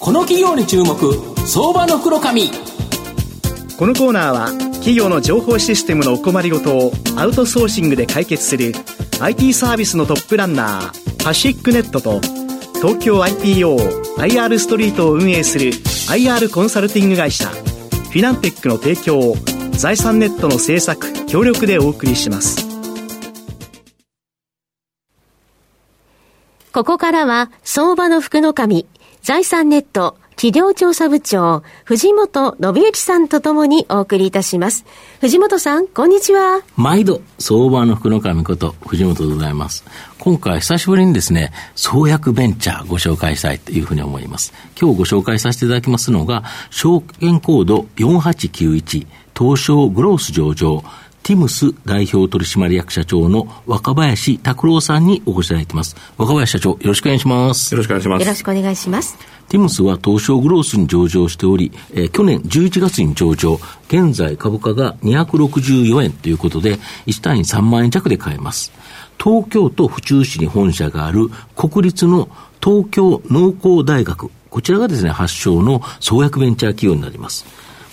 この企業に注目相場の袋紙このコーナーは企業の情報システムのお困りごとをアウトソーシングで解決する IT サービスのトップランナーパシックネットと東京 IPOIR ストリートを運営する IR コンサルティング会社フィナンテックの提供を財産ネットの制作協力でお送りします。ここからは相場の福の神財産ネット企業調査部長、藤本信之さんとともにお送りいたします。藤本さん、こんにちは。毎度、相場の福の神こと、藤本でございます。今回、久しぶりにですね、創薬ベンチャーご紹介したいというふうに思います。今日ご紹介させていただきますのが、証券コード4891、東証グロース上場、ティムス代表取締役社長の若林拓郎さんにお越しいただいています。若林社長、よろしくお願いします。よろしくお願いします。よろしくお願いします。ティムスは東証グロースに上場しており、えー、去年11月に上場、現在株価が264円ということで、1単位3万円弱で買えます。東京都府中市に本社がある国立の東京農工大学、こちらがですね、発祥の創薬ベンチャー企業になります。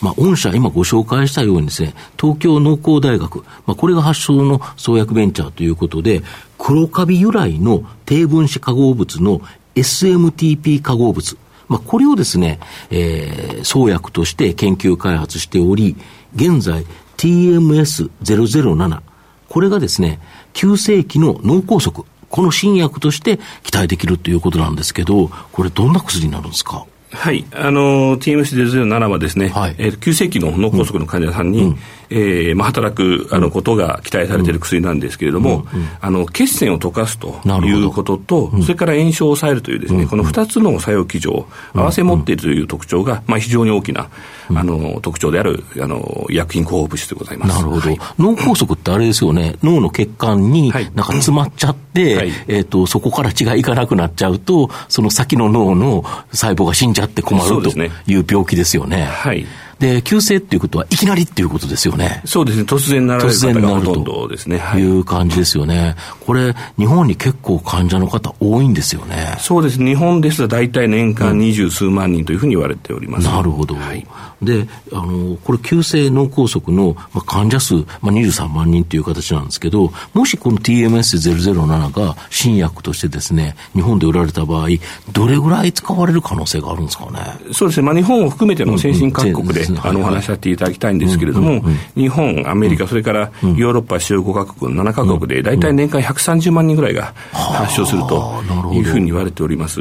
まあ、御社、今ご紹介したようにですね、東京農工大学、まあ、これが発祥の創薬ベンチャーということで、黒カビ由来の低分子化合物の SMTP 化合物、まあ、これをですね、えー、創薬として研究開発しており、現在 TMS007、これがですね、急性期の脳梗塞、この新薬として期待できるということなんですけど、これどんな薬になるんですか？はい、あの、TMS007 はですね、はい、えー、急性期の脳梗塞の患者さんに、うん、えー、まあ、働くあのことが期待されている薬なんですけれども、うんうん、あの血栓を溶かすということと、それから炎症を抑えるというですね、この2つの作用機上、合わせ持っているという特徴が、まあ、非常に大きな、あの特徴であるあの薬品候補物質でございます。なるほど、はい、脳梗塞ってあれですよね、脳の血管になんか詰まっちゃって、はい、えーと、そこから血がいかなくなっちゃうと、その先の脳の細胞が死んじゃって困るという病気ですよね。はいで、急性っていうことは、いきなりっていうことですよね。そうですね。突然なられる方がほとんどですね。という感じですよね。これ、日本に結構患者の方多いんですよね。そうです。日本ですと大体年間二十数万人というふうに言われております。なるほど。はい、で、あの、これ、急性脳梗塞の、まあ、患者数、まあ、23万人という形なんですけど、もしこの TMS007 が新薬としてですね、日本で売られた場合、どれぐらい使われる可能性があるんですかね？そうですね。まあ、日本を含めての先進各国で、あの、お話しさせていただきたいんですけれども、日本、アメリカ、それからヨーロッパ主要5カ国の7カ国で、大体年間130万人ぐらいが発症するというふうに言われております。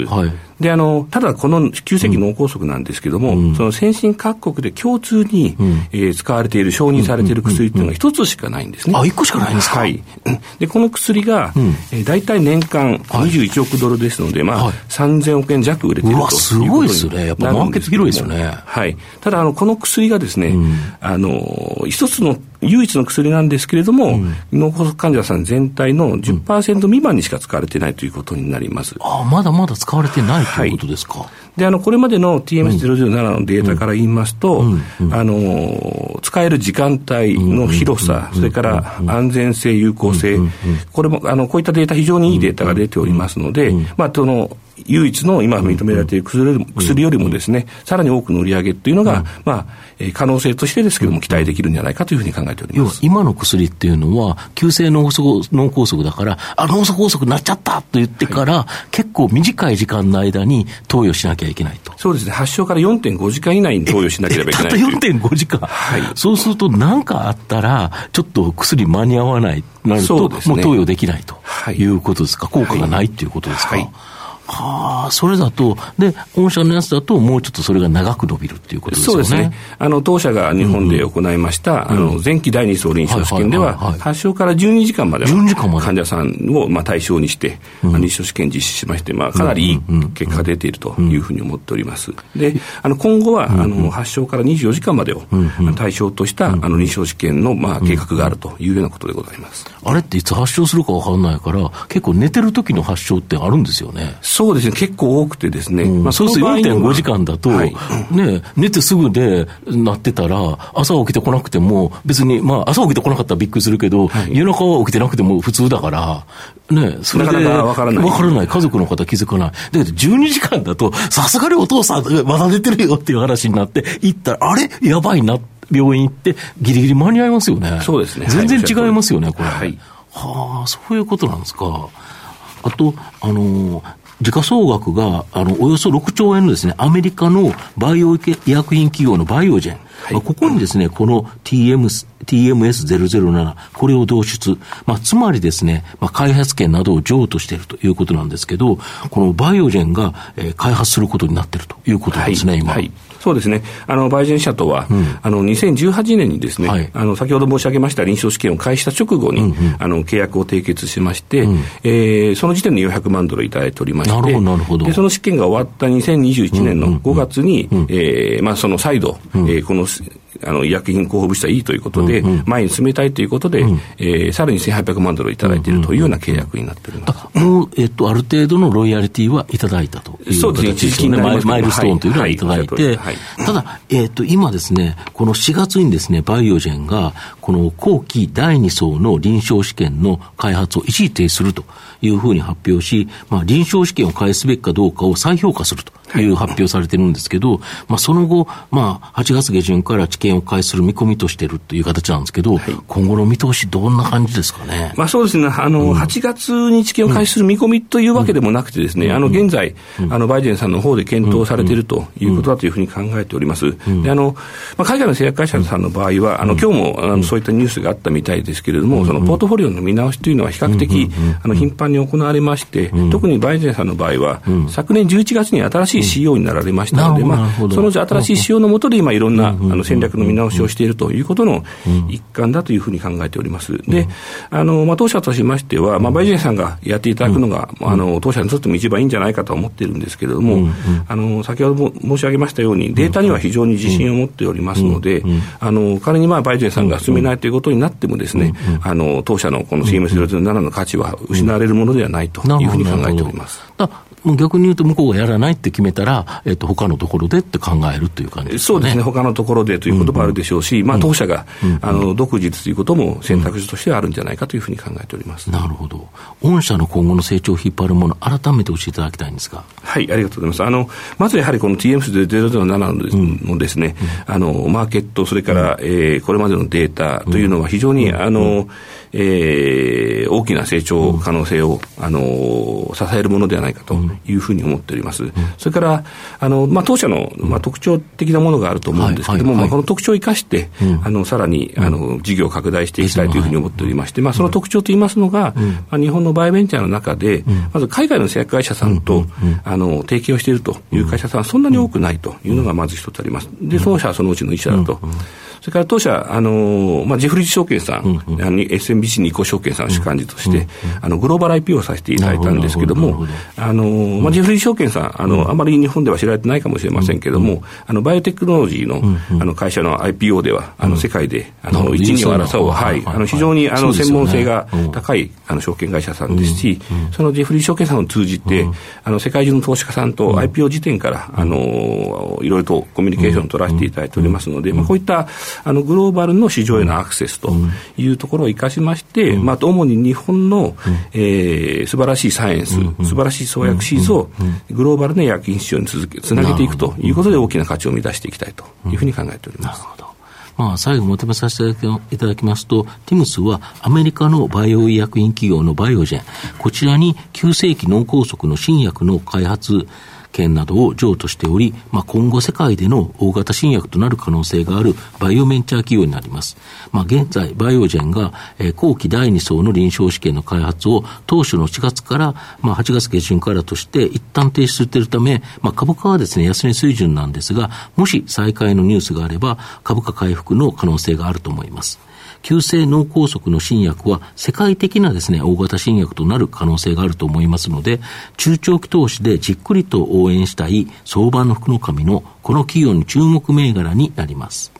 であのただ、この急性期脳梗塞なんですけれども、うん、その先進各国で共通に、うん、えー、使われている、承認されている薬っていうのが一つしかないんですね。あ、一個しかないんですか？はい。で、この薬が、うん、えー、大体年間21億ドルですので、まあ、はい、3000億円弱売れているということすごいですね。やっぱマーケット広いですよね。はい。ただ、あの、この薬がですね、うん、あの、一つの唯一の薬なんですけれども、うん、脳梗塞患者さん全体の10%未満にしか使われてないということになります。ああ、まだまだ使われてないということですか？はい、で、あの、これまでの TMS007 のデータから言いますと、あの、使える時間帯の広さ、それから安全性、有効性、これも、あの、こういったデータ、非常にいいデータが出ておりますので、まあ、その、唯一の今認められている薬よりもですね、さらに多くの売り上げというのが、まあ、可能性としてですけれども、期待できるんじゃないかというふうに考えております。今の薬っていうのは、急性脳脳梗塞だから、あ、脳梗塞になっちゃったと言ってから、はい、結構短い時間の間に投与しなきゃいけないと。そうですね、発症から4.5時間以内に投与しなければいけないたった4.5時間、はい、そうすると、何かあったら、ちょっと薬間に合わない、なると、ね、もう投与できないとい。うことですか、効果がないということですか？はいはあ、それだと、で、御社のやつだと、もうちょっとそれが長く伸びるっていうことですね。そうですね。あの、当社が日本で行いました、うん、あの、前期第二層臨床試験では、発症から12時間までの患者さんを、まあ、対象にして、うん、臨床試験実施しまして、まあ、かなりいい結果が出ているというふうに思っております。で、あの、今後は、あの、発症から24時間までを対象とした、あの、臨床試験の、まあ、計画があるというようなことでございます。あれっていつ発症するかわからないから、結構寝てる時の発症ってあるんですよね。そうですね、結構多くてですね。うん、まあ、そうすると4.5時間だと、はい、ね、寝てすぐでなってたら、朝起きてこなくても、別に、まあ、朝起きてこなかったらびっくりするけど、はい、夜中は起きてなくても普通だから、ね、それで、わからない。わからない。家族の方気づかない。だけど、12時間だと、さすがにお父さん、まだ寝てるよっていう話になって、行ったら、あれ？やばいな、病院行って、ギリギリ間に合いますよね。そうですね。全然違いますよね、これ。はい。はあ、そういうことなんですか。あと、あの時価総額が、あの、およそ6兆円のですね、アメリカのバイオ医薬品企業のバイオジェン。はい、ここにですね、この TM、TMS007、これを導出。まあ、つまりですね、まあ、開発権などを譲渡しているということなんですけど、このバイオジェンが、えー、開発することになっているということですね、はい、今。はいそうですね。あの、バイジェン社とは、うん、あの、2018年にですね、はい、あの、先ほど申し上げました臨床試験を開始した直後に、うんうん、あの、契約を締結しまして、うん、えー、その時点で400万ドルいただいておりまして、なるほど。で、その試験が終わった2021年の5月に、うえー、まあ、その再度、うん、えー、この、あの医薬品候補物質はいいということで、うんうん、前に進めたいということで、うん、えー、さらに1800万ドルいただいているというような契約になっております。もう、えっと、ある程度のロイヤリティはいただいたというそうですね、知識のマイルストーンというのはい。ただいて、はい。ただ、えっと、今ですね、この4月にですね、バイオジェンが、この後期第2層の臨床試験の開発を一時停止するというふうに発表し、まあ、臨床試験を開始すべきかどうかを再評価するという発表されてるんですけど、まあ、その後、まあ、8月下旬から治験を開始する見込みとしてるという形なんですけど、はい、今後の見通し、どんな感じですかね？まあ、そうですね、あの、うん、8月に治験を開始する見込みというわけでもなくてですね、うん、あの、現在、うん、あの、バイデンさんの方で検討されているということだというふうに考えております。で、あの、まあ、海外の製薬会社さんの場合は、あの、今日も、あの、そういったニュースがあったみたいですけれども、その、ポートフォリオの見直しというのは比較的、あの、頻繁に行われまして、特にバイデンさんの場合は、昨年11月に新しい CEO になられましたので、まあ、その新しい仕様のもとで今、いろんなあの戦略の見直しをしているということの一環だというふうに考えております。で、あの、まあ、当社としましては、まあ、バイデンさんがやっていただくのが、あの、当社にとっても一番いいんじゃないかと思っているんですけれども、あの、先ほども申し上げましたように、データには非常に自信を持っておりますので、あの、仮にまあ、バイデンさんが進めないということになってもですね、あの、当社のこの CM007 の価値は失われるものではないというふうに考えております。逆に言うと、向こうがやらないって決めたら、えっと他のところでって考えるという感じ、ね、そうですね、他のところでということもあるでしょうし、うん、まあ、当社が、うん、あの独自ということも選択肢としてはあるんじゃないかというふうに考えております、なるほど、御社の今後の成長を引っ張るもの、改めて教えていただきたいんですか。はい、ありがとうございます。あのまずやはりこの TMS007 のですね、うん、あのマーケット、それから、うん、えー、これまでのデータというのは非常に、あの、えー、大きな成長可能性を、あの支えるものではないかというふうに思っております。それからあの、まあ、当社の、まあ、特徴的なものがあると思うんですけれども、まあ、この特徴を生かして、あのさらにあの事業を拡大していきたいというふうに思っておりまして、まあ、その特徴といいますのが、まあ、日本のバイオベンチャーの中で、まず海外の製薬会社さんと、あの提携をしているという会社さんはそんなに多くないというのがまず一つあります。で、当社はそのうちの一社だと。それから当社、あのまあ、ジェフリー証券さん、うんうん、SMBC 日興証券さんを主幹事として、うんうん、あのグローバル IPO をさせていただいたんですけれども、あのまあ、ジェフリー証券さんあの、あまり日本では知られてないかもしれませんけれども、あのバイオテクノロジーの,、あの会社の IPO では、あの世界であの一、二を争う、はい、あの非常にあの専門性が高いあの証券会社さんですし、そのジェフリー証券さんを通じて、あの世界中の投資家さんと IPO 時点から、あのいろいろとコミュニケーションを取らせていただいておりますので、まあ、こういったあのグローバルの市場へのアクセスというところを生かしまして、まあ、主に日本の、えー、素晴らしいサイエンス、素晴らしい創薬シーズをグローバルな薬品市場に続けつなげていくということで、大きな価値を生み出していきたいというふうに考えております。なるほど。まあ、最後まとめさせていただきますと、ティムスはアメリカのバイオ医薬品企業のバイオジェン、こちらに急性期脳梗塞の新薬の開発、権などを譲渡しており、まあ、今後世界での大型新薬となる可能性があるバイオメンチャー企業になります。まあ、現在、バイオジェンが、えー、後期第2層の臨床試験の開発を当初の4月から、まあ、8月下旬からとして一旦停止しているため、まあ、株価はですね、安値水準なんですが、もし再開のニュースがあれば、株価回復の可能性があると思います。急性脳梗塞の新薬は世界的なですね、大型新薬となる可能性があると思いますので、中長期投資でじっくりと応援したい相場の福の神のこの企業に注目銘柄になります。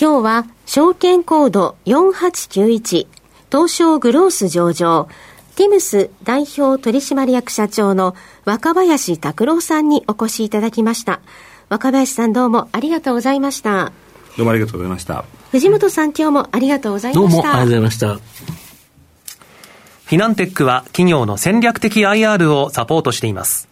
今日は証券コード4891東証グロース上場ティムス代表取締役社長の若林拓郎さんにお越しいただきました。若林さんどうもありがとうございました。どうもありがとうございました。藤本さん今日もありがとうございました。どうもありがとうございました。フィナンテックは企業の戦略的 IR をサポートしています。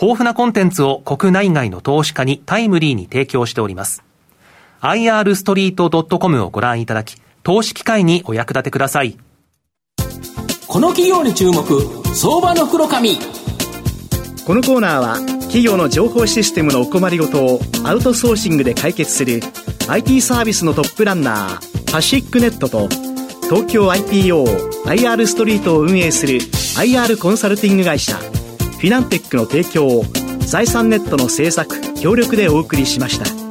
豊富なコンテンツを国内外の投資家にタイムリーに提供しております。irstreet.com をご覧いただき、投資機会にお役立てください。この企業に注目、相場の袋紙。このコーナーは企業の情報システムのお困りごとをアウトソーシングで解決する IT サービスのトップランナーパシックネットと東京 IPOIR ストリートを運営する IR コンサルティング会社フィナンテックの提供を財産ネットの制作協力でお送りしました。